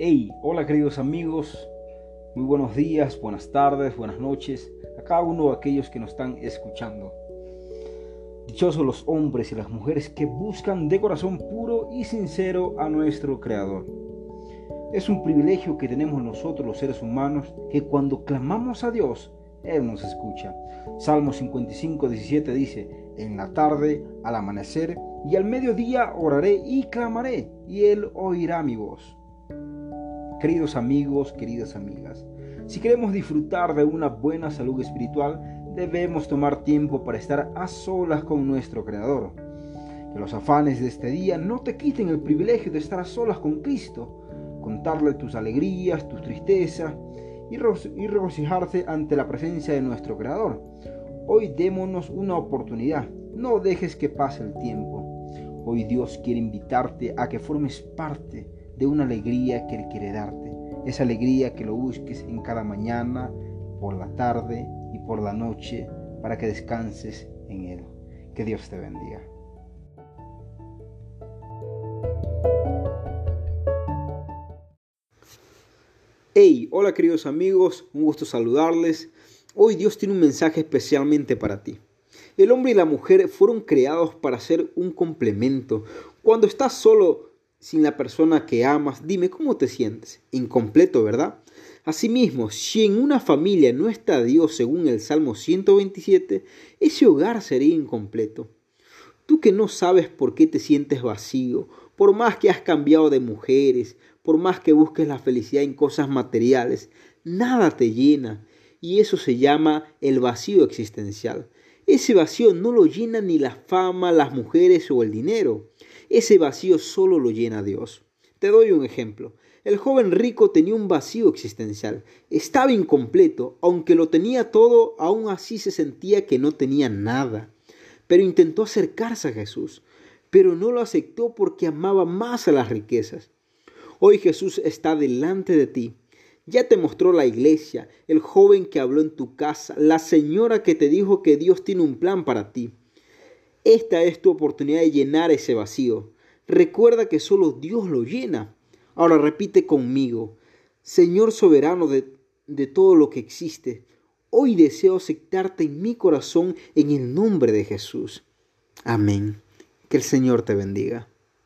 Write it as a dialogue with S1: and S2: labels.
S1: Hey, hola queridos amigos, muy buenos días, buenas tardes, buenas noches a cada uno de aquellos que nos están escuchando. Dichosos los hombres y las mujeres que buscan de corazón puro y sincero a nuestro Creador. Es un privilegio que tenemos nosotros los seres humanos que cuando clamamos a Dios, Él nos escucha. Salmo 55, 17 dice, en la tarde, al amanecer y al mediodía oraré y clamaré, y Él oirá mi voz. Queridos amigos, queridas amigas, si queremos disfrutar de una buena salud espiritual, debemos tomar tiempo para estar a solas con nuestro Creador. Que los afanes de este día no te quiten el privilegio de estar a solas con Cristo, contarle tus alegrías, tus tristezas y, regocijarse ante la presencia de nuestro Creador. Hoy démonos una oportunidad, no dejes que pase el tiempo. Hoy Dios quiere invitarte a que formes parte de una alegría que Él quiere darte. Esa alegría que lo busques en cada mañana, por la tarde y por la noche para que descanses en Él. Que Dios te bendiga. Hey, hola queridos amigos, un gusto saludarles. Hoy Dios tiene un mensaje especialmente para ti. El hombre y la mujer fueron creados para ser un complemento. Cuando estás solo, sin la persona que amas, dime cómo te sientes. Incompleto, ¿verdad? Asimismo, si en una familia no está Dios según el Salmo 127, ese hogar sería incompleto. Tú que no sabes por qué te sientes vacío, por más que has cambiado de mujeres, por más que busques la felicidad en cosas materiales, nada te llena. Y eso se llama el vacío existencial. Ese vacío no lo llena ni la fama, las mujeres o el dinero. Ese vacío solo lo llena Dios. Te doy un ejemplo. El joven rico tenía un vacío existencial. Estaba incompleto, aunque lo tenía todo, aún así se sentía que no tenía nada. Pero intentó acercarse a Jesús, pero no lo aceptó porque amaba más a las riquezas. Hoy Jesús está delante de ti. Ya te mostró la iglesia, el joven que habló en tu casa, la señora que te dijo que Dios tiene un plan para ti. Esta es tu oportunidad de llenar ese vacío. Recuerda que solo Dios lo llena. Ahora repite conmigo, Señor soberano de, de todo lo que existe, hoy deseo aceptarte en mi corazón en el nombre de Jesús. Amén. Que el Señor te bendiga.